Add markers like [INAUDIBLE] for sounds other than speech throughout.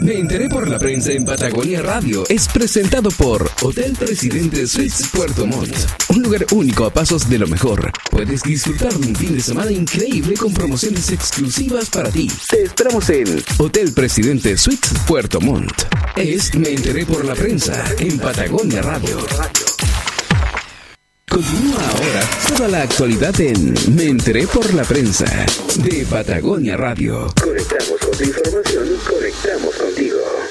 Me enteré por la prensa en Patagonia Radio. Es presentado por Hotel Presidente Suites Puerto Montt. Un lugar único a pasos de lo mejor. Puedes disfrutar de un fin de semana increíble con promociones exclusivas para ti. Te esperamos en Hotel Presidente Suites Puerto Montt. Es Me enteré por la prensa en Patagonia Radio. Continúa ahora toda la actualidad en Me enteré por la prensa de Patagonia Radio. Conectamos con tu información, conectamos contigo.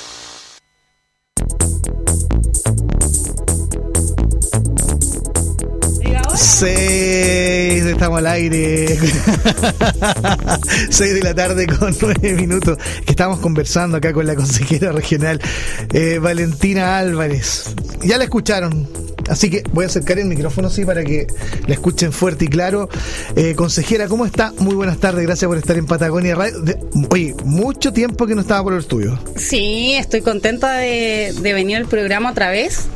Seis, estamos al aire. [LAUGHS] Seis de la tarde con nueve minutos. Que estamos conversando acá con la consejera regional eh, Valentina Álvarez. Ya la escucharon. Así que voy a acercar el micrófono así para que la escuchen fuerte y claro. Eh, consejera, ¿cómo está? Muy buenas tardes, gracias por estar en Patagonia Radio. Oye, mucho tiempo que no estaba por el estudio. Sí, estoy contenta de venir al programa otra vez,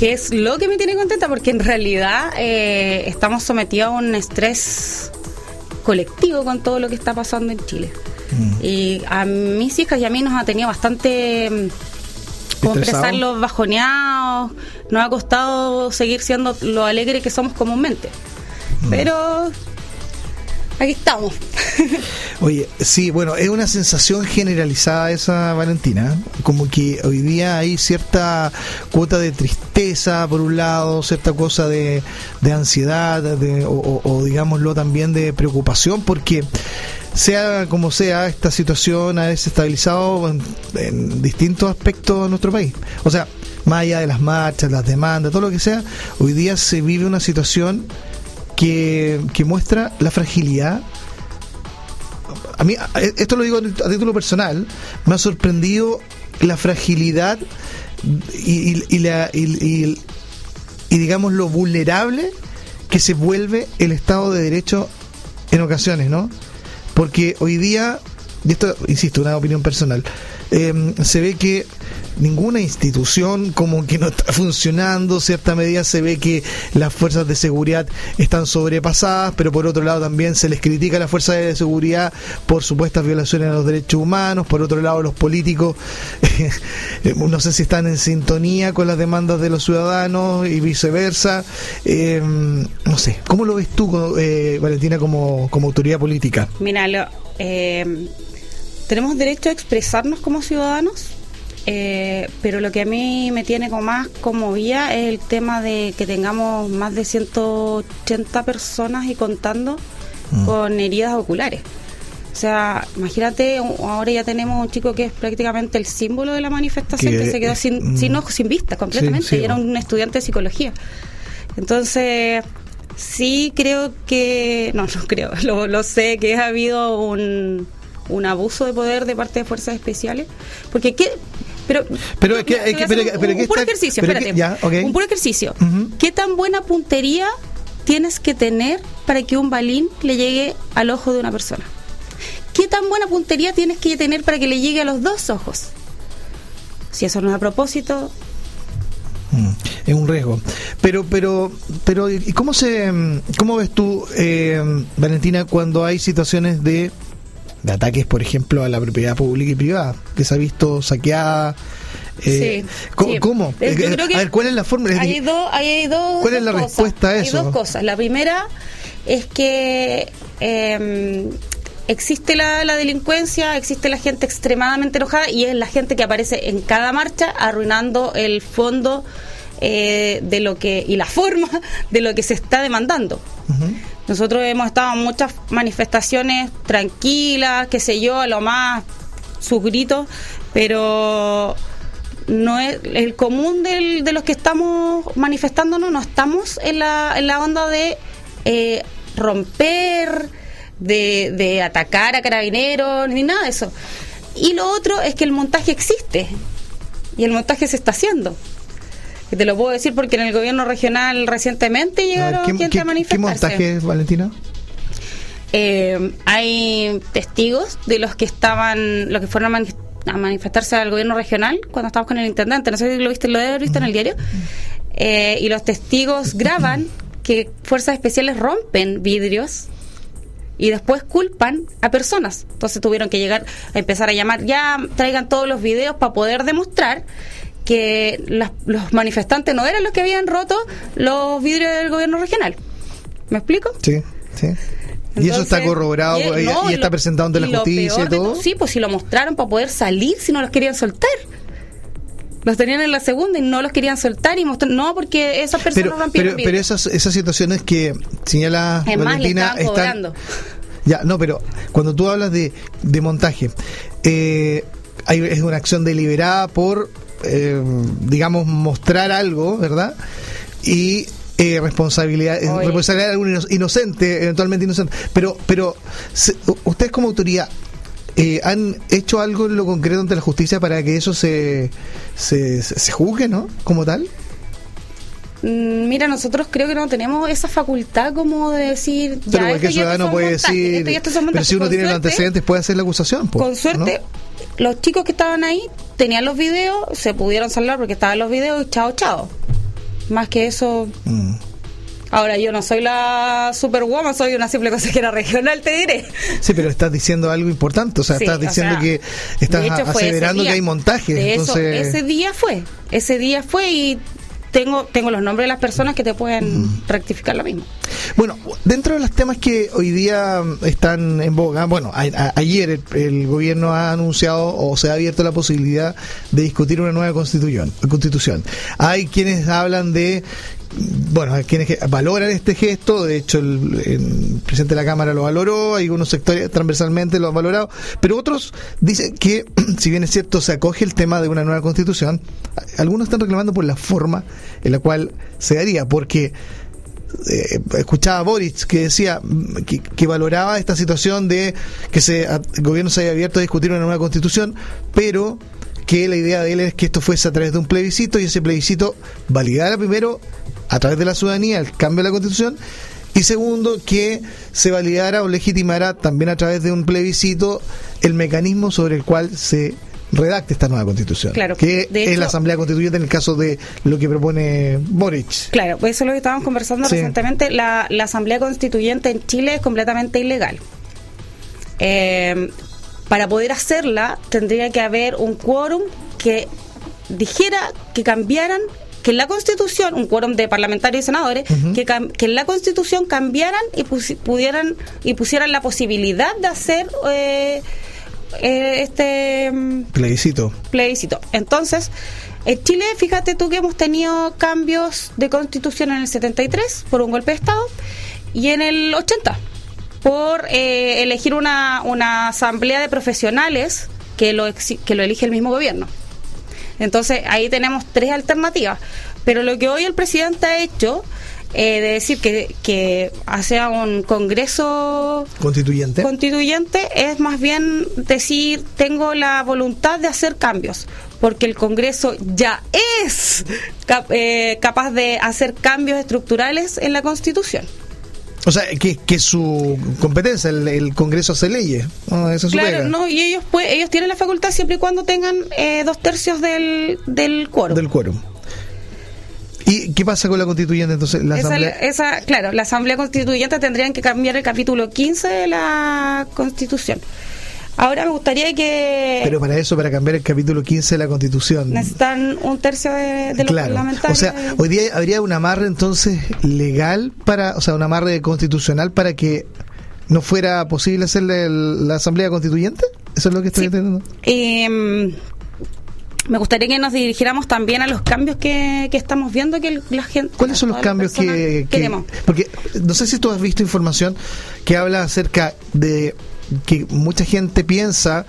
que es lo que me tiene contenta, porque en realidad eh, estamos sometidos a un estrés colectivo con todo lo que está pasando en Chile. Y a mis hijas y a mí nos ha tenido bastante... mm, Como expresarlos bajoneados, nos ha costado seguir siendo lo alegre que somos comúnmente. Pero aquí estamos. [LAUGHS] Oye, sí, bueno, es una sensación generalizada esa, Valentina. Como que hoy día hay cierta cuota de tristeza, por un lado, cierta cosa de, de ansiedad, de- o digámoslo también de preocupación, porque sea como sea, esta situación ha desestabilizado en, en distintos aspectos de nuestro país. O sea, más allá de las marchas, las demandas, todo lo que sea, hoy día se vive una situación que, muestra la fragilidad a mí, a- esto lo digo a título personal, me ha sorprendido la fragilidad y, y- la, y digamos lo vulnerable que se vuelve el Estado de Derecho en ocasiones, ¿no? Porque hoy día, y esto, insisto, una opinión personal, eh, se ve que ninguna institución como que no está [LAUGHS] funcionando, cierta medida se ve que las fuerzas de seguridad están sobrepasadas, pero por otro lado también se les critica a las fuerzas de seguridad por supuestas violaciones a los derechos humanos, por otro lado los políticos [LAUGHS] no sé si están en sintonía con las demandas de los ciudadanos y viceversa, Eh, no sé, ¿cómo lo ves tú, eh, Valentina, como, como autoridad política? Mira, lo- eh, tenemos derecho a expresarnos como ciudadanos, eh, pero lo que a mí me tiene como más conmovida es el tema de que tengamos más de 180 personas y contando con heridas oculares. O sea, imagínate, ahora ya tenemos un chico que es prácticamente el símbolo de la manifestación, Que- que, se quedó sin, mm. sin ojos, sin vista completamente, Sí, sí, y era un estudiante de psicología. Entonces, sí creo que, no, no creo, [LAUGHS] lo, lo sé, que ha habido un, un abuso de poder de parte de fuerzas especiales. Porque, ¿qué? Pero, Pero es que- es que- pero un, pero un puro ejercicio, pero que- espérate. ya. Un puro ejercicio. ¿Qué tan buena puntería tienes que tener para que un balín le llegue al ojo de una persona? ¿Qué tan buena puntería tienes que tener para que le llegue a los dos ojos? Si eso no es a propósito, Mm, es un riesgo. Pero, pero, pero, ¿y cómo se, cómo ves tú, eh, Valentina, cuando hay situaciones de, de ataques, por ejemplo, a la propiedad pública y privada, que se ha visto saqueada? Eh, Sí, ¿cómo, sí. cómo? Eh, que a ver, ¿cuál es la forma? Hay dos, hay dos, ¿Cuál es la cosas. respuesta a Hay eso? dos cosas. La primera es que eh, existe la, la delincuencia, existe la gente extremadamente enojada y es la gente que aparece en cada marcha arruinando el fondo eh, de lo que y la forma de lo que se está demandando. Nosotros hemos estado en muchas manifestaciones tranquilas, qué sé yo, a lo más sus gritos, pero no es el común del- de los que estamos manifestándonos, no estamos en la, en la onda de eh, romper, de, de atacar a carabineros, ni nada de eso. Y lo otro es que el montaje existe y el montaje se está haciendo. Y te lo puedo decir porque en el gobierno regional recientemente A ver, llegaron ¿qué, gente qué- a qué manifestarse. montaje es, Valentina? Eh, hay testigos de los que estaban, los que fueron a, mani- a manifestarse al gobierno regional cuando estábamos con el intendente. No sé si lo viste, lo debe haber visto en el diario. Eh, y los testigos graban que fuerzas especiales rompen vidrios y después culpan a personas. Entonces tuvieron que llegar a empezar a llamar, ya traigan todos los videos para poder demostrar que los manifestantes no eran los que habían roto los vidrios del gobierno regional. ¿Me explico? Sí, sí. y eso está corroborado y, está presentado ante la justicia y todo. sí, pues si lo mostraron para poder salir si no los querían soltar. Los tenían en la segunda y no los querían soltar y mostrar. No, porque esas personas pero, pero, pero, esas, esas situaciones que señala Valentina están. Ya, no, pero cuando tú hablas de, de montaje, eh, hay, es una acción deliberada por, eh, digamos, mostrar algo, ¿verdad? Y eh, responsabilidad, responsabilidad de algún inocente, eventualmente inocente. Pero, pero ustedes como autoridad, eh, ¿han hecho algo en lo concreto ante la justicia para que eso se, se, se juzgue, ¿no? Como tal. Mm, mira, nosotros creo que no tenemos esa facultad como de decir. Pero cualquier ciudadano puede decir. pero si uno tiene los antecedentes, puede hacer la acusación. con suerte, los chicos que estaban ahí tenían los videos, se pudieron salvar porque estaban los videos y chao, chao. Más que eso. Mm. Ahora, yo no soy la superwoman, soy una simple consejera regional, te diré. Sí, pero estás diciendo algo importante, o sea, estás diciendo que estás aseverando que hay montajes. entonces... ese día fue, ese día fue y tengo, tengo los nombres de las personas que te pueden rectificar lo mismo. Bueno, dentro de los temas que hoy día están en boga, bueno, ayer el, gobierno ha anunciado o se ha abierto la posibilidad de discutir una nueva constitución. constitución. Hay quienes hablan de bueno, quienes valoran este gesto, de hecho el, presidente de la Cámara lo valoró, hay unos sectores transversalmente lo han valorado, pero otros dicen que, [CLEARS THROAT] si bien es cierto, se acoge el tema de una nueva constitución, algunos están reclamando por la forma en la cual se haría, porque eh, escuchaba a Boris que decía que, valoraba esta situación de que se, el gobierno se haya abierto a discutir una nueva constitución, pero que la idea de él es que esto fuese a través de un plebiscito y ese plebiscito validara primero a través de la ciudadanía el cambio de la constitución y segundo que se validara o legitimara también a través de un plebiscito el mecanismo sobre el cual se redacte esta nueva constitución. Claro, que es la Asamblea Constituyente en el caso de lo que propone Boric. Claro, pues eso es lo que estábamos conversando recientemente. La, Asamblea Constituyente en Chile es completamente ilegal. Eh, para poder hacerla tendría que haber un quórum que dijera que cambiaran que en la Constitución, un quórum de parlamentarios y senadores, que, que, en la Constitución cambiaran y pudieran y pusieran la posibilidad de hacer eh, eh, este mm, plebiscito. Plebiscito. Entonces, en Chile, fíjate tú que hemos tenido cambios de Constitución en el 73 por un golpe de Estado y en el 80 por eh, elegir una, una asamblea de profesionales que lo, que lo elige el mismo gobierno. Entonces ahí tenemos tres alternativas. Pero lo que hoy el presidente ha hecho eh, de decir que, que hace un congreso constituyente. constituyente es más bien decir tengo la voluntad de hacer cambios porque el Congreso ya es eh, capaz de hacer cambios estructurales en la Constitución. O sea, que, que su competencia, el, Congreso hace leyes. claro, no, y ellos pues, ellos tienen la facultad siempre y cuando tengan eh, dos tercios del, del quórum. Del quórum. ¿Y qué pasa con la constituyente entonces? La esa, claro, la Asamblea Constituyente tendrían que cambiar el capítulo 15 de la Constitución. Ahora me gustaría que... Pero para eso, para cambiar el capítulo 15 de la Constitución... Necesitan un tercio de, los parlamentarios. O sea, hoy día habría un amarre entonces legal para, o sea, un amarre constitucional para que no fuera posible hacer la Asamblea Constituyente. ¿Eso es lo que estoy entendiendo? Eh, me gustaría que nos dirigiéramos también a los cambios que, estamos viendo que la gente ¿Cuáles son los cambios que, queremos? Porque no sé si tú has visto información que habla acerca de que mucha gente piensa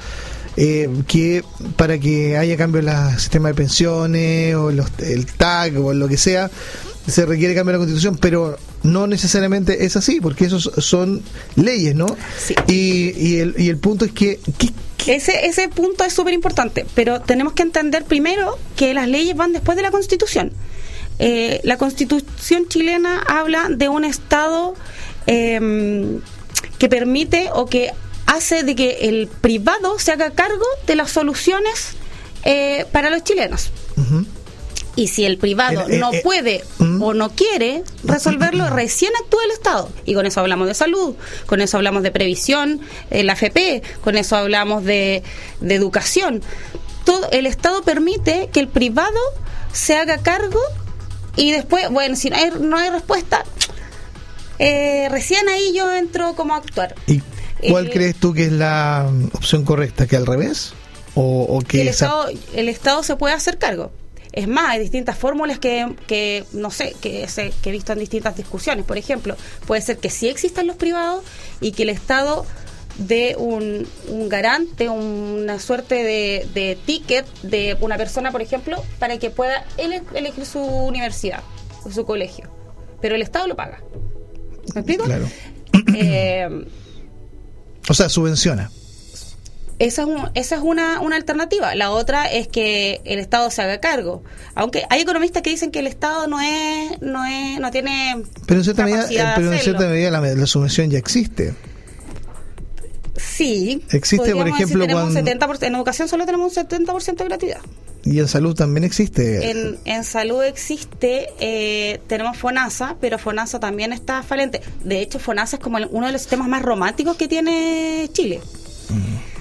eh, que para que haya cambio en el sistema de pensiones o el TAC o lo que sea, se requiere cambio en la constitución, pero no necesariamente es así, porque esos son leyes, ¿no? Y, y, el, y el punto es que... Ese, ese punto es súper importante, pero tenemos que entender primero que las leyes van después de la constitución. Eh, la constitución chilena habla de un Estado eh, que permite o que hace de que el privado se haga cargo de las soluciones eh, para los chilenos. Y si el privado El- eh, no eh, puede ¿Mm? o no quiere resolverlo, recién actúa el Estado. Y con eso hablamos de salud, con eso hablamos de previsión, eh, la FP, con eso hablamos de, de educación. Todo, el Estado permite que el privado se haga cargo y después, bueno, si no hay, no hay respuesta, eh, recién ahí yo entro como a actuar. ¿Y cuál crees tú que es la opción correcta? ¿Que al revés? ¿O, o que el esa- Estado, el Estado se puede hacer cargo. Es más, hay distintas fórmulas que, que no sé, que, se- que he visto en distintas discusiones. Por ejemplo, puede ser que sí existan los privados y que el Estado dé un, un garante, una suerte de, de ticket de una persona, por ejemplo, para que pueda ele- elegir su universidad o su colegio. Pero el Estado lo paga. ¿Me explico? Claro. Eh, O sea, subvenciona. esa es, un- esa es una, una alternativa. La otra es que el Estado se haga cargo. Aunque hay economistas que dicen que el Estado no es, no es, no tiene Pero en cierta medida, pero en cierta medida la, la subvención ya existe. Sí. Existe, por ejemplo, cuando- 70%, en educación solo tenemos un 70% de gratuidad. Y en salud también existe. En, en salud existe, eh, tenemos FONASA, pero FONASA también está falente. De hecho, FONASA es como el- uno de los sistemas más románticos que tiene Chile.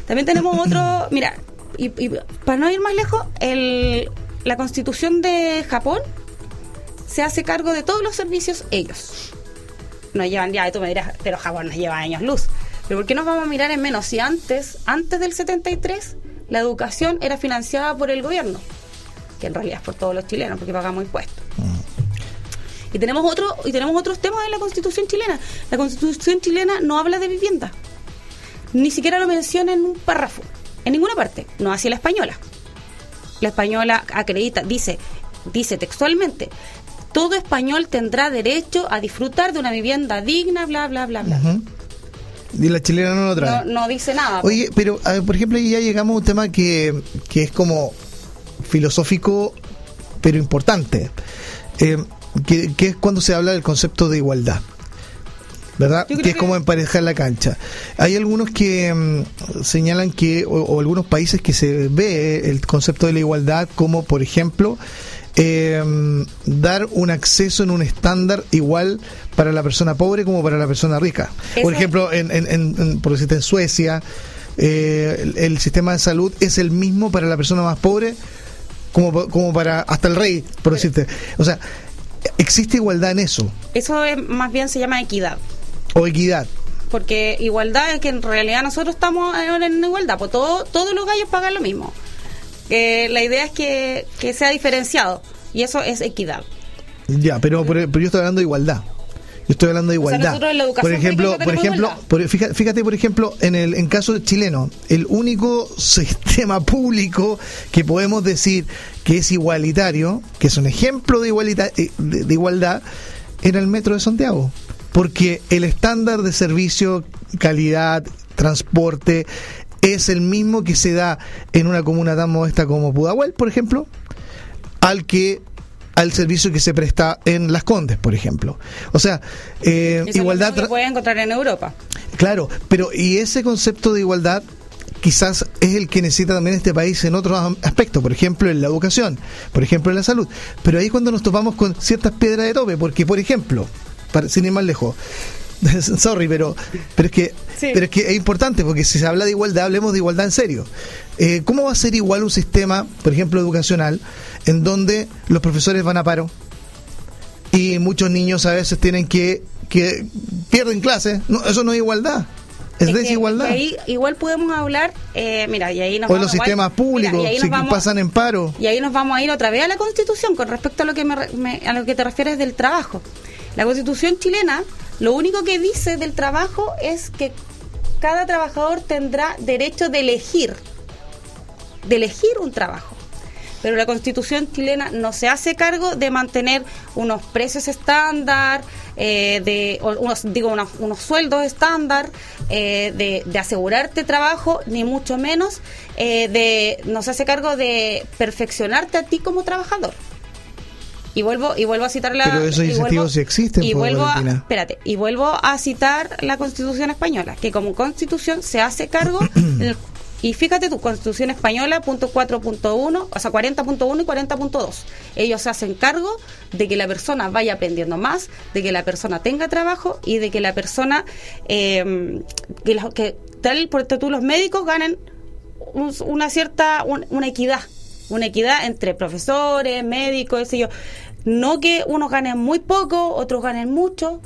También tenemos otro, [LAUGHS] mira, y, y para no ir más lejos, el, la constitución de Japón se hace cargo de todos los servicios ellos. Nos llevan ya, tú me dirás, pero Japón nos lleva años luz. Pero ¿por qué nos vamos a mirar en menos si antes, antes del 73, la educación era financiada por el gobierno? Que en realidad es por todos los chilenos, porque pagamos impuestos. Y tenemos otro y tenemos otros temas en la Constitución chilena. La Constitución chilena no habla de vivienda. Ni siquiera lo menciona en un párrafo, en ninguna parte, no así la española. La española acredita, dice, dice textualmente, todo español tendrá derecho a disfrutar de una vivienda digna, bla, bla, bla, bla. Y la chilena no lo trae. No, no dice nada. Oye, pero a ver, por ejemplo, ahí ya llegamos a un tema que, que es como filosófico, pero importante, eh, que, que es cuando se habla del concepto de igualdad. ¿Verdad? Que es que- como emparejar la cancha. Hay algunos que mm, señalan que, o, o algunos países que se ve el concepto de la igualdad como, por ejemplo, eh, dar un acceso en un estándar igual para la persona pobre como para la persona rica. Por ejemplo, en, en, en- por decirte, en Suecia, eh, el, el sistema de salud es el mismo para la persona más pobre como, como para hasta el rey, por decirte. O sea, existe igualdad en eso, Eso es, más bien se llama equidad. o equidad. Porque igualdad es que en realidad nosotros estamos en, en igualdad, pues todo, todos los gallos pagan lo mismo. Eh, la idea es que, que sea diferenciado y eso es equidad. Ya, pero, pero, pero yo estoy hablando de igualdad. Yo estoy hablando de O sea, igualdad. nosotros en la educación por ejemplo, por ejemplo, por- fíjate, fíjate, por ejemplo, en el en caso chileno, el único [LAUGHS] sistema público que podemos decir que es igualitario, que es un ejemplo de, igualita- eh, de, de igualdad, era el metro de Santiago. Porque el estándar de servicio, calidad, transporte, es el mismo que se da en una comuna tan modesta como Pudahuel, por ejemplo, al que al servicio que se presta en Las Condes, por ejemplo. O sea, eh, Eso igualdad, es lo puedes encontrar en Europa. claro, pero y ese concepto de igualdad quizás es el que necesita también este país en otros aspectos, por ejemplo en la educación, por ejemplo en la salud. Pero ahí cuando nos topamos con ciertas piedras de tope, porque por ejemplo, para, sin ir más lejos, [LAUGHS] sorry, pero, pero es que Sí. pero es que es importante porque si se habla de igualdad, hablemos de igualdad en serio. Eh, ¿Cómo va a ser igual un sistema, por ejemplo, educacional, en donde los profesores van a paro y muchos niños a veces tienen que, que pierden clases? No, eso no es igualdad, es, Es que- desigualdad. y ahí igual podemos hablar, eh, mira, y ahí nos o vamos los igual- sistemas públicos, mira, y ahí si nos vamos- pasan en paro. Y ahí nos vamos a ir otra vez a la Constitución con respecto a lo que me, me- a lo que te refieres del trabajo. La Constitución chilena, lo único que dice del trabajo es que cada trabajador tendrá derecho de elegir, de elegir un trabajo. Pero la Constitución chilena no se hace cargo de mantener unos precios estándar, eh, de unos digo unos, unos sueldos estándar, eh, de, de asegurarte trabajo, ni mucho menos eh, de no se hace cargo de perfeccionarte a ti como trabajador. Y vuelvo y vuelvo a citar la Pero esos y vuelvo- incentivos sí existen, y vuelvo a, espérate, y vuelvo a citar la Constitución española, que como Constitución se hace cargo [CLEARS THROAT] Y fíjate tu Constitución Española, punto 4.1, o sea, 40.1 y 40.2. Ellos se hacen cargo de que la persona vaya aprendiendo más, de que la persona tenga trabajo y de que la persona, eh, que, la- que tal por tú los médicos ganen un- una cierta, un- una equidad, una equidad entre profesores, médicos, yo. No que unos ganen muy poco, otros ganen mucho.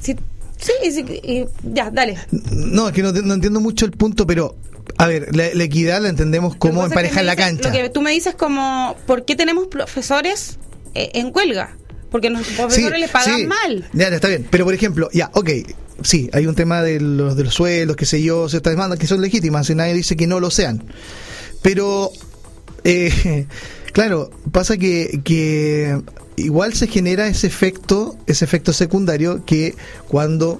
Sí, sí, sí, y- ya, dale. No, es que no, no entiendo mucho el punto, pero a ver, la, la equidad la entendemos como que es que emparejar la dices- cancha. Lo que tú me dices como, ¿por qué tenemos profesores eh, en huelga? Porque los profesores les pagan sí. mal. Ya, ya, está bien. Pero, por ejemplo, ya, ok, sí, hay un tema de los, de los sueldos, qué sé yo, ciertas demandas que son legítimas y nadie dice que no lo sean. Pero, eh, claro, pasa que, que igual se genera ese efecto, ese efecto secundario que cuando,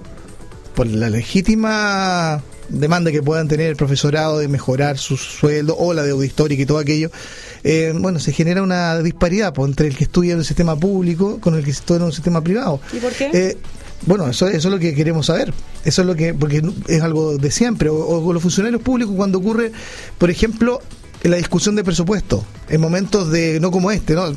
por la legítima demanda que puedan tener el profesorado de mejorar su sueldo o la deuda histórica y todo aquello, eh, bueno, se genera una disparidad pues, entre el que estudia en el sistema público con el que estudia en un sistema privado. ¿Y por qué? Eh, bueno, eso, eso es lo que queremos saber. Eso es lo que, porque es algo de siempre. O, o con los funcionarios públicos cuando ocurre, por ejemplo, en la discusión de presupuesto, en momentos de, no como este, ¿no?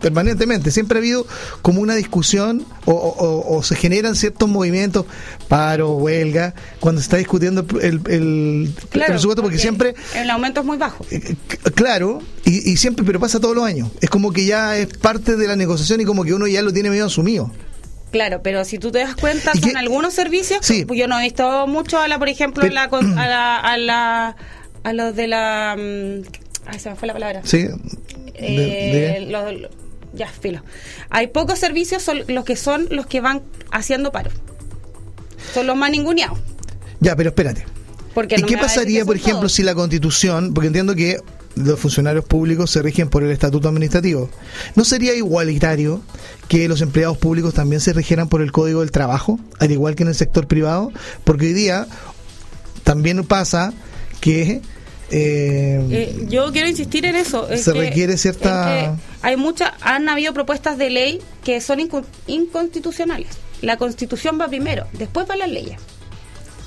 permanentemente, siempre ha habido como una discusión o, o- o se generan ciertos movimientos, paro, huelga, cuando se está discutiendo el, el presupuesto, porque siempre El aumento es muy bajo. eh, Claro, y, y siempre, pero pasa todos los años. Es como que ya es parte de la negociación y como que uno ya lo tiene medio asumido. Claro, pero si tú te das cuenta, ¿Y son algunos servicios. Sí. Yo no he visto mucho a la, por ejemplo, Pero- la, a la, a la, a los de la, mm, ay, se me fue la palabra. ¿Sí? Eh, De- de- los- ya, filo. Hay pocos servicios, son los que son los que van haciendo paro. Son los más ninguneados. Ya, pero espérate. Porque ¿Y no qué pasaría, por ejemplo, todos. si la constitución, porque entiendo que los funcionarios públicos se rigen por el estatuto administrativo, ¿no sería igualitario que los empleados públicos también se rigieran por el código del trabajo, al igual que en el sector privado? Porque hoy día también pasa que... eh, Eh, yo quiero insistir en eso. es Se que- requiere cierta- hay muchas, han habido propuestas de ley que son inco- inconstitucionales. La constitución va primero, después van las leyes.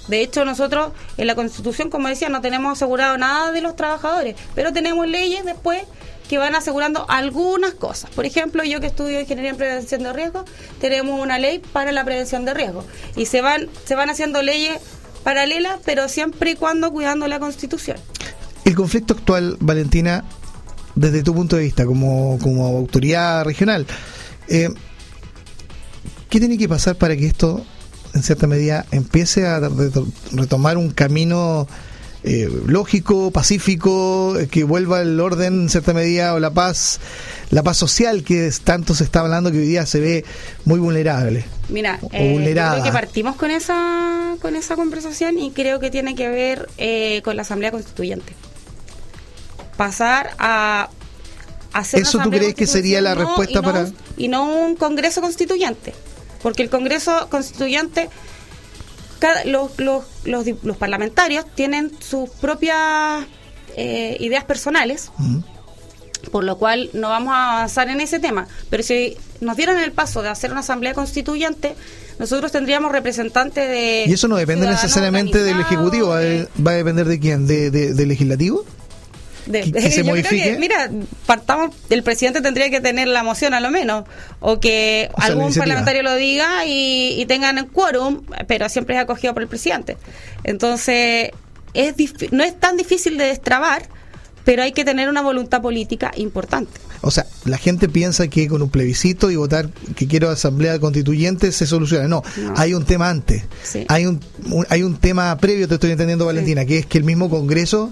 De hecho, nosotros en la constitución, como decía, no tenemos asegurado nada de los trabajadores, pero tenemos leyes después que van asegurando algunas cosas. Por ejemplo, yo que estudio ingeniería en prevención de riesgo, tenemos una ley para la prevención de riesgo y se van se van haciendo leyes paralelas, pero siempre y cuando cuidando la constitución. El conflicto actual, Valentina, desde tu punto de vista como, como autoridad regional, eh, ¿qué tiene que pasar para que esto, en cierta medida, empiece a reto- retomar un camino eh, lógico, pacífico, que vuelva el orden, en cierta medida, o la paz, la paz social que tanto se está hablando que hoy día se ve muy vulnerable? Mira, eh, yo creo que partimos con esa con esa conversación y creo que tiene que ver eh, con la Asamblea Constituyente. Pasar a hacer una ¿Eso tú crees que sería la respuesta y no- para- y no un Congreso Constituyente? Porque el Congreso Constituyente cada- los, los, los, los parlamentarios tienen sus propias eh, ideas personales por lo cual no vamos a avanzar en ese tema. Pero si nos dieran el paso de hacer una asamblea constituyente, nosotros tendríamos representantes de... Y eso no depende necesariamente del Ejecutivo, va a, organizados, va a depender de quién, de, de- del Legislativo. de- que- [LAUGHS] de- que se yo creo modifique. mira, partamos, el presidente tendría que tener la moción a lo menos, o que O sea, la algún parlamentario lo diga y, y tengan el quórum, pero siempre es acogido por el presidente. Entonces, es no es tan difícil de destrabar, pero hay que tener una voluntad política importante. O sea, la gente piensa que con un plebiscito y votar que quiero asamblea constituyente se soluciona. No, No. hay un tema antes. Sí. Hay un, un- hay un tema previo, te estoy entendiendo, Valentina, que es que el mismo Congreso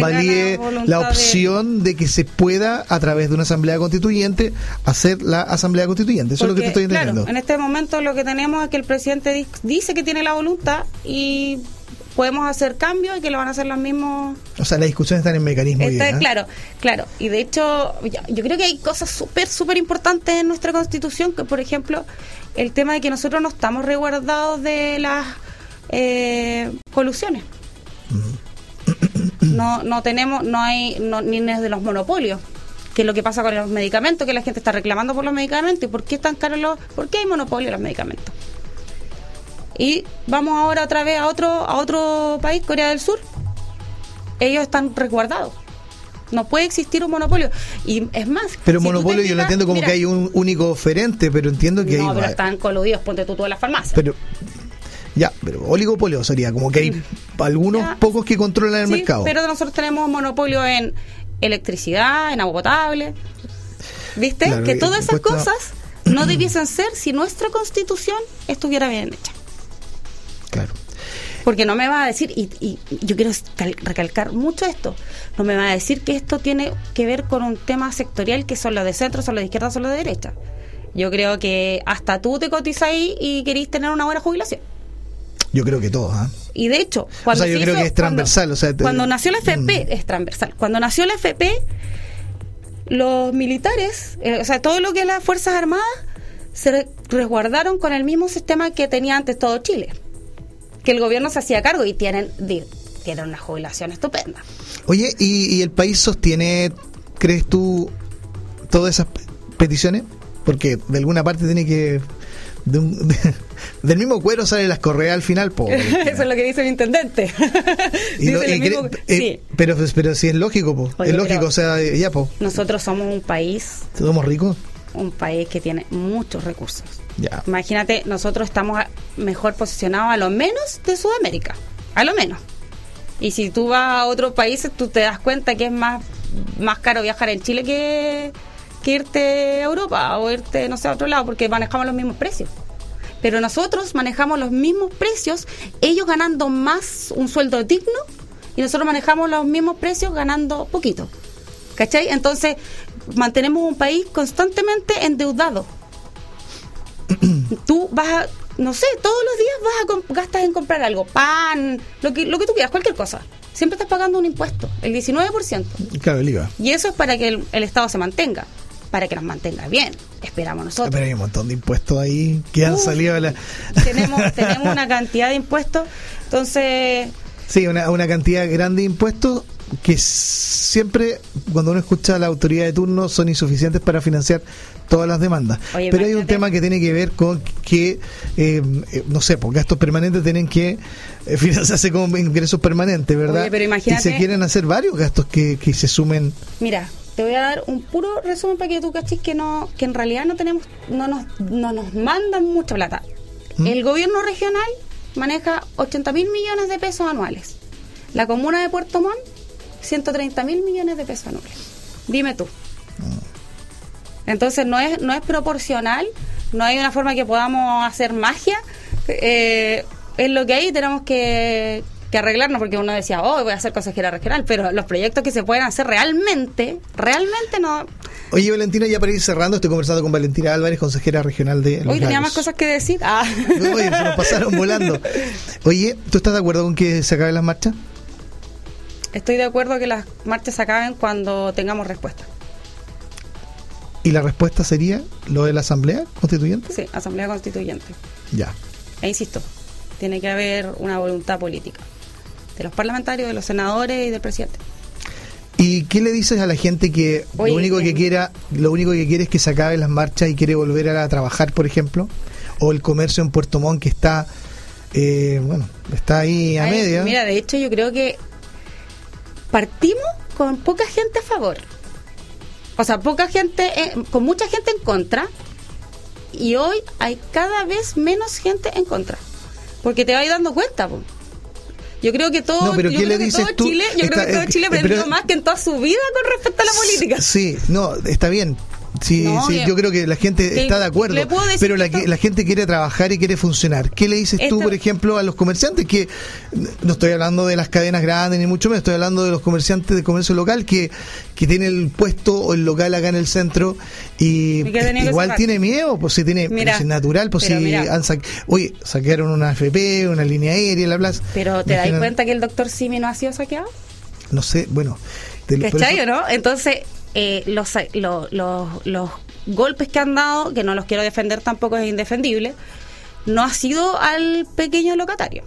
valide la opción de... que se pueda, a través de una asamblea constituyente, hacer la asamblea constituyente. Eso es lo que te estoy entendiendo. Claro, en este momento lo que tenemos es que el presidente di- dice que tiene la voluntad y podemos hacer cambios y que lo van a hacer los mismos. O sea, las discusiones están en mecanismo. Está- ¿eh? Claro, claro. Y de hecho, yo, yo creo que hay cosas súper, súper importantes en nuestra constitución, que por ejemplo, el tema de que nosotros no estamos resguardados de las eh, colusiones. No, no tenemos, no hay, no, ni de los monopolios que es lo que pasa con los medicamentos, que la gente está reclamando por los medicamentos. ¿Y por qué están caros los.? ¿Por qué hay monopolio en los medicamentos? Y vamos ahora otra vez a otro, a otro país, Corea del Sur. ellos están resguardados. No puede existir un monopolio. Y es más. Pero si monopolio yo lo entiendo como mira, que hay un único oferente, pero entiendo que No, hay pero va- están coludidos, ponte tú todas las farmacias. pero ya, pero oligopolio sería como que hay algunos Ya. pocos que controlan el Sí, mercado. pero nosotros tenemos monopolio en electricidad, en agua potable. ¿Viste? Claro, que todas esas cuesta- cosas no debiesen ser si nuestra constitución estuviera bien hecha. Claro. Porque no me va a decir, y, y yo quiero cal- recalcar mucho esto, no me va a decir que esto tiene que ver con un tema sectorial que son los de centro, son los de izquierda, son los de derecha. Yo creo que hasta tú te cotizas ahí y querís tener una buena jubilación. Yo creo que todos, ¿ah? Y de hecho, cuando O sea, yo se creo hizo- que es transversal, cuando, o sea, te- cuando nació la FP Mm. es transversal. Cuando nació la FP, los militares, eh, o sea, todo lo que es las fuerzas armadas se re- resguardaron con el mismo sistema que tenía antes todo Chile, que el gobierno se hacía cargo y tienen tienen una jubilación estupenda. Oye, ¿y, y el país sostiene, crees tú, todas esas pe- peticiones? Porque de alguna parte tiene que... de un- de- [LAUGHS] del mismo cuero sale las correas al final, po. [LAUGHS] Eso es lo que dice el intendente. [LAUGHS] Y lo- Dice y lo mismo- cre- eh, sí. pero, pero si es lógico, po. Oye, es lógico, o sea, ya, po. Nosotros somos un país, Somos ricos. un país que tiene muchos recursos. Imagínate, nosotros estamos mejor posicionados a lo menos de Sudamérica, a lo menos. Y si tú vas a otros países, tú te das cuenta que es más, más caro viajar en Chile que, que irte a Europa o irte, no sé, a otro lado, porque manejamos los mismos precios. Pero nosotros manejamos los mismos precios, ellos ganando más un sueldo digno y nosotros manejamos los mismos precios ganando poquito. ¿Cachai? Entonces, mantenemos un país constantemente endeudado. Tú vas a, no sé, todos los días vas a gastas en comprar algo, pan, lo que, lo que tú quieras, cualquier cosa. Siempre estás pagando un impuesto, el 19%. Claro, el IVA. Y eso es para que el, el Estado se mantenga, para que nos mantenga bien, esperamos nosotros. Pero hay un montón de impuestos ahí que han Uf, salido la... tenemos, [LAUGHS] tenemos una cantidad de impuestos, entonces Sí, una, una cantidad grande de impuestos que siempre, cuando uno escucha a la autoridad de turno, son insuficientes para financiar todas las demandas. Oye, Pero hay un tema que tiene que ver con que, eh, eh, no sé, porque gastos permanentes tienen que eh, [LAUGHS] financiarse con ingresos permanentes, ¿verdad? Oye, pero imagínate- Y se quieren hacer varios gastos que, que se sumen. Mira, te voy a dar un puro resumen para que tú cachis que no, que en realidad no tenemos, no nos, no nos mandan mucha plata. ¿Mm? El gobierno regional maneja 80 mil millones de pesos anuales. La comuna de Puerto Montt, 130 mil millones de pesos anuales. Dime tú. Entonces no es, no es proporcional, no hay una forma que podamos hacer magia. Eh, es lo que hay, tenemos que, que arreglarnos, porque uno decía, oh, voy a ser consejera regional, pero los proyectos que se pueden hacer realmente, realmente no. Oye, Valentina, ya para ir cerrando, estoy conversando con Valentina Álvarez, consejera regional de Los Hoy tenía Lagos. más cosas que decir. Ah. Oye, se nos pasaron volando. [LAUGHS] Oye, ¿tú estás de acuerdo con que se acaben las marchas? Estoy de acuerdo que las marchas se acaben cuando tengamos respuesta. ¿Y la respuesta sería lo de la Asamblea Constituyente? Sí, Asamblea Constituyente. Ya. E insisto, tiene que haber una voluntad política de los parlamentarios, de los senadores y del presidente. ¿Y qué le dices a la gente que Oye, lo único que eh, quiera, lo único que quiere es que se acaben las marchas y quiere volver a, trabajar, por ejemplo? O el comercio en Puerto Montt que está, eh, bueno, está ahí a Ay, media. Mira, de hecho yo creo que partimos con poca gente a favor. O sea, poca gente, eh, con mucha gente en contra. Y hoy hay cada vez menos gente en contra. Porque te vas dando cuenta, po. Yo creo que todo, No, pero yo ¿qué creo le que todo tú? Chile, yo Está- creo que todo eh, Chile aprendió pero- más que en toda su vida con respecto a la política. Sí, no, está bien. Sí, No, sí, yo- yo creo que la gente que está de acuerdo, pero la, esto- la gente quiere trabajar y quiere funcionar. ¿Qué le dices tú, Esto- por ejemplo, a los comerciantes? Que no estoy hablando de las cadenas grandes ni mucho menos, estoy hablando de los comerciantes de comercio local que, que tienen el puesto o el local acá en el centro y, igual tiene miedo, pues si tiene, Mira, es natural, pues si mira. han oye, saquearon una FP, una línea aérea, la plaza. Pero ¿te das cuenta que el doctor Simi no ha sido saqueado? No sé, bueno. ¿Cachai eso- o no? Entonces, eh, los, los, los, los golpes que han dado, que no los quiero defender tampoco es indefendible, no ha sido al pequeño locatario.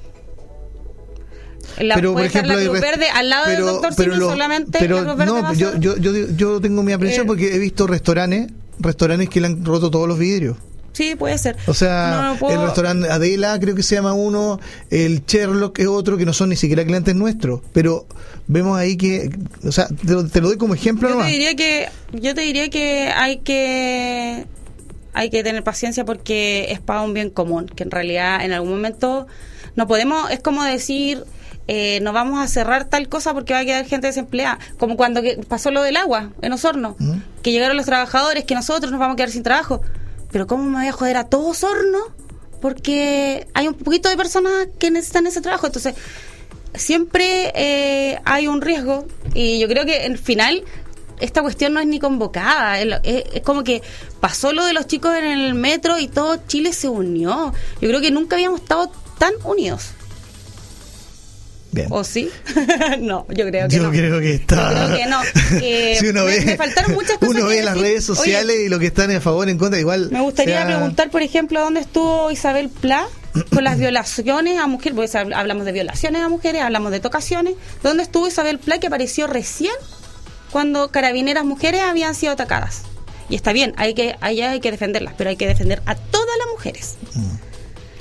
La, pero por ejemplo la hay Cruz res- Verde al lado del doctor Simi lo- solamente pero la Cruz Verde va no yo, yo, yo, yo tengo mi aprensión Eh, porque he visto restaurantes restaurantes que le han roto todos los vidrios Sí, puede ser. O sea, No, no puedo- el restaurante Adela creo que se llama uno, el Sherlock es otro, que no son ni siquiera clientes nuestros, pero vemos ahí que, o sea, te lo, te lo doy como ejemplo Yo te diría que yo te diría que hay que hay que tener paciencia porque es para un bien común, que en realidad en algún momento no podemos, es como decir eh, no vamos a cerrar tal cosa porque va a quedar gente desempleada, como cuando que pasó lo del agua en Osorno, ¿Mm? que llegaron los trabajadores, que nosotros nos vamos a quedar sin trabajo, pero cómo me voy a joder a todo Osorno porque hay un poquito de personas que necesitan ese trabajo, entonces siempre eh, hay un riesgo y yo creo que al final esta cuestión no es ni convocada, es como que pasó lo de los chicos en el metro y todo Chile se unió. Yo creo que nunca habíamos estado tan unidos. Bien. ¿O sí? [LAUGHS] no, yo creo que Yo no. creo que está. Yo creo que no. [LAUGHS] Eh, si uno me- ve, me faltaron muchas cosas uno ve las redes sociales Oye, y lo que están a favor, en contra, igual. Me gustaría sea- preguntar, por ejemplo, dónde estuvo Isabel Pla con las violaciones a mujeres, porque hab- hablamos de violaciones a mujeres, hablamos de tocaciones. ¿Dónde estuvo Isabel Pla que apareció recién cuando carabineras mujeres habían sido atacadas? Y está bien, hay que, allá hay que defenderlas, pero hay que defender a todas las mujeres.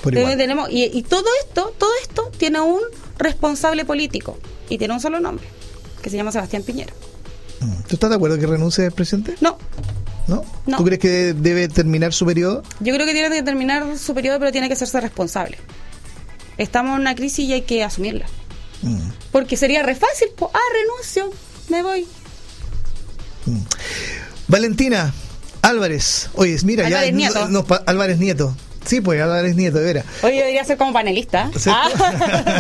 Por igual. tenemos, y, y todo esto, todo esto tiene un responsable político y tiene un solo nombre, que se llama Sebastián Piñera. Mm. ¿Tú estás de acuerdo que renuncie el presidente? No, ¿No? No. ¿Tú crees que debe terminar su periodo? Yo creo que tiene que terminar su periodo, pero tiene que hacerse responsable. Estamos en una crisis y hay que asumirla. Mm. Porque sería re fácil, po, ah, renuncio, me voy. Valentina Álvarez. Oye, mira, Álvarez ya. Nieto. no, Álvarez Nieto. Sí, pues Álvarez Nieto, de veras. Oye, yo debería ser como panelista. Ah.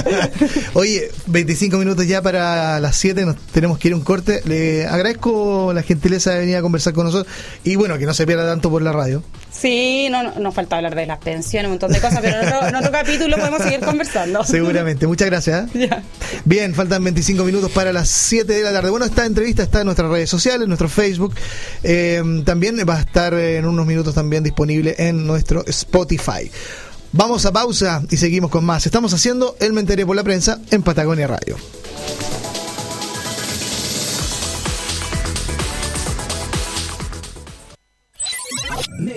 [LAUGHS] Oye, 25 minutos ya para las 7, nos tenemos que ir a un corte. Le agradezco la gentileza de venir a conversar con nosotros y bueno, que no se pierda tanto por la radio. Sí, no, no, nos falta hablar de las pensiones, un montón de cosas, pero en otro, en otro capítulo podemos seguir conversando. [LAUGHS] Seguramente. Muchas gracias. ¿eh? Bien, faltan 25 minutos para las 7 de la tarde. Bueno, esta entrevista está en nuestras redes sociales, en nuestro Facebook. Eh, también va a estar en unos minutos también disponible en nuestro Spotify. Vamos a pausa y seguimos con más. Estamos haciendo el Me Enteré por la Prensa en Patagonia Radio.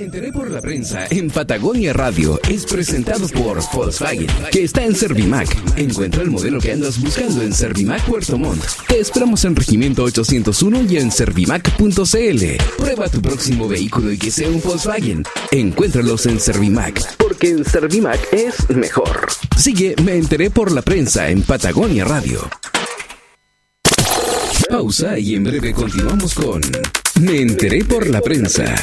Enteré por la prensa en Patagonia Radio. Es presentado por Volkswagen, que está en Servimac. Encuentra el modelo que andas buscando en Servimac Puerto Montt. Te esperamos en Regimiento 801 y en servimac.cl. Prueba tu próximo vehículo y que sea un Volkswagen. Encuéntralos en Servimac, porque en Servimac es mejor. Sigue Me enteré por la prensa en Patagonia Radio. Pausa y en breve continuamos con Me enteré por la prensa.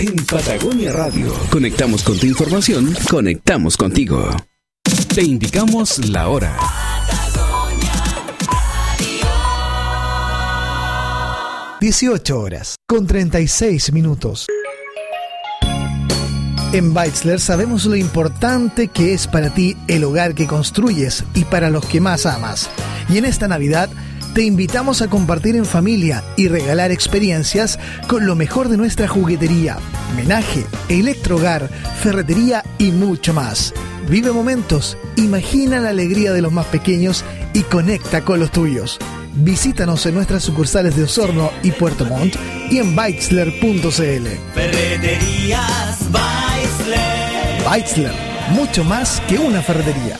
En Patagonia Radio. Conectamos con tu información, conectamos contigo. Te indicamos la hora. Patagonia 18 horas con 36 minutos. En Beitzler sabemos lo importante que es para ti el hogar que construyes y para los que más amas. Y en esta Navidad te invitamos a compartir en familia y regalar experiencias con lo mejor de nuestra juguetería, menaje, electrohogar, ferretería y mucho más. Vive momentos, imagina la alegría de los más pequeños y conecta con los tuyos. Visítanos en nuestras sucursales de Osorno y Puerto Montt y en Beitzler.cl. Ferreterías Beitzler. Beitzler, mucho más que una ferretería.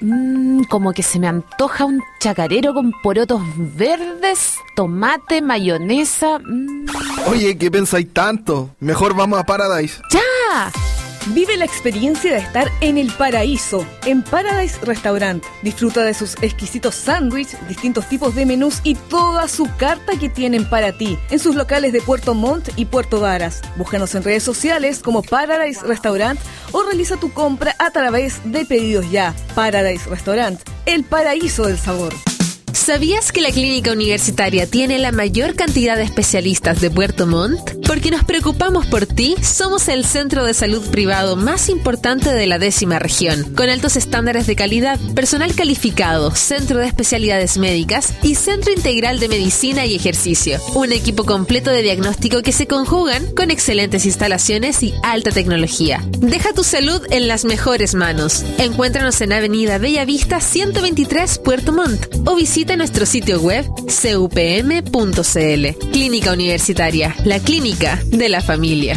Mmm, como que se me antoja un chacarero con porotos verdes, tomate, mayonesa. mm. Oye, ¿qué pensáis tanto? Mejor vamos a Paradise. ¡Ya! Vive la experiencia de estar en el paraíso, en Paradise Restaurant. Disfruta de sus exquisitos sándwiches, distintos tipos de menús y toda su carta que tienen para ti en sus locales de Puerto Montt y Puerto Varas. Búscanos en redes sociales como Paradise Restaurant o realiza tu compra a través de pedidos ya. Paradise Restaurant, el paraíso del sabor. ¿Sabías que la clínica universitaria tiene la mayor cantidad de especialistas de Puerto Montt? Porque nos preocupamos por ti, somos el centro de salud privado más importante de la décima región, con altos estándares de calidad, personal calificado, centro de especialidades médicas y centro integral de medicina y ejercicio. Un equipo completo de diagnóstico que se conjugan con excelentes instalaciones y alta tecnología. Deja tu salud en las mejores manos. Encuéntranos en Avenida Bellavista 123 Puerto Montt o visita nuestro sitio web cupm.cl. Clínica Universitaria, la clínica de la familia.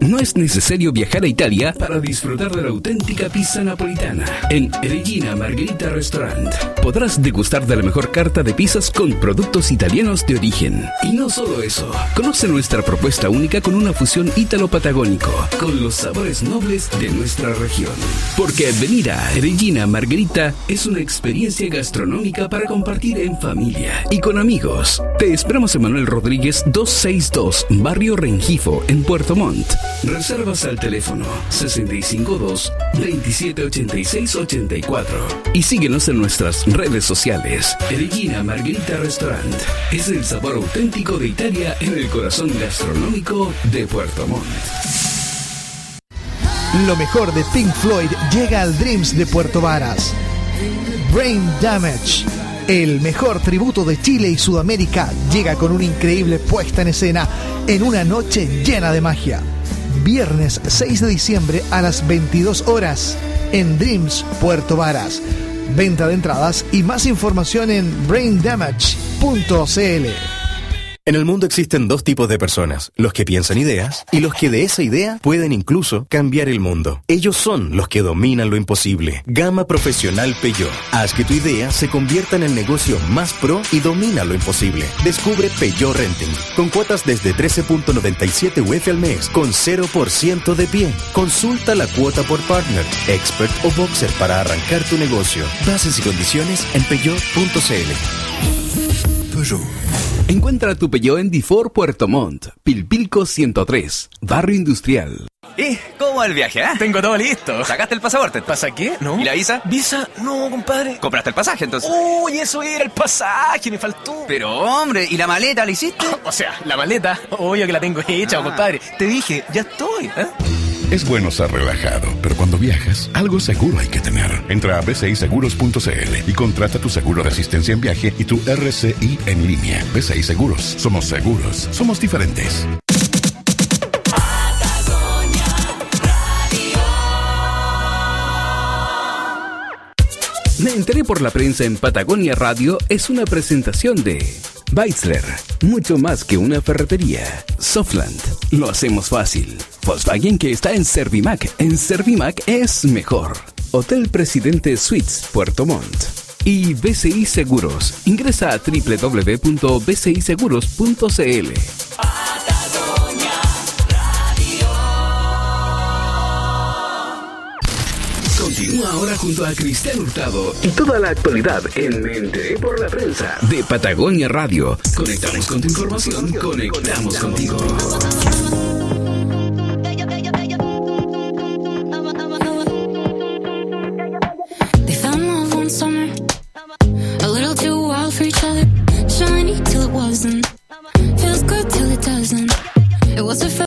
No es necesario viajar a Italia para disfrutar de la auténtica pizza napolitana. En Regina Margherita Restaurant podrás degustar de la mejor carta de pizzas con productos italianos de origen. Y no solo eso, conoce nuestra propuesta única con una fusión ítalo-patagónico, con los sabores nobles de nuestra región. Porque venir a Regina Margherita es una experiencia gastronómica para compartir en familia y con amigos. Te esperamos en Manuel Rodríguez 262, Barrio Rengifo, en Puerto Montt. Reservas al teléfono 652 2786 84 y síguenos en nuestras redes sociales. Regina Margherita Restaurant es el sabor auténtico de Italia en el corazón gastronómico de Puerto Montt. Lo mejor de Pink Floyd llega al Dreams de Puerto Varas. Brain Damage. El mejor tributo de Chile y Sudamérica llega con una increíble puesta en escena en una noche llena de magia. Viernes 6 de diciembre a las 22 horas en Dreams Puerto Varas. Venta de entradas y más información en braindamage.cl. En el mundo existen dos tipos de personas, los que piensan ideas y los que de esa idea pueden incluso cambiar el mundo. Ellos son los que dominan lo imposible. Gama Profesional Peugeot. Haz que tu idea se convierta en el negocio más pro y domina lo imposible. Descubre Peugeot Renting, con cuotas desde 13.97 UF al mes, con 0% de pie. Consulta la cuota por partner, expert o boxer para arrancar tu negocio. Bases y condiciones en peugeot.cl. Encuentra tu Peugeot en Difor Puerto Montt, Pilpilco 103, Barrio Industrial. ¿Y cómo va el viaje, ah? Tengo todo listo. ¿Sacaste el pasaporte? ¿Pasa qué? ¿No? ¿Y la visa? ¿Visa? No, compadre. ¿Compraste el pasaje entonces? Uy, eso era el pasaje, me faltó. Pero hombre, ¿y la maleta la hiciste? [LAUGHS] o sea, la maleta, obvio que la tengo hecha, Ah. compadre. Te dije, ya estoy, ¿eh? Es bueno ser relajado, pero cuando viajas, algo seguro hay que tener. Entra a bciseguros.cl y contrata tu seguro de asistencia en viaje y tu RCI en línea. BCI Seguros. Somos seguros. Somos diferentes. Me enteré por la prensa en Patagonia Radio es una presentación de Weissler, mucho más que una ferretería. Softland, lo hacemos fácil. Volkswagen que está en Servimac, en Servimac es mejor. Hotel Presidente Suites, Puerto Montt. Y BCI Seguros. Ingresa a www.bciseguros.cl. Continúa ahora junto a Cristian Hurtado y toda la actualidad en Me enteré por la prensa de Patagonia Radio. Conectamos con tu información, conectamos contigo.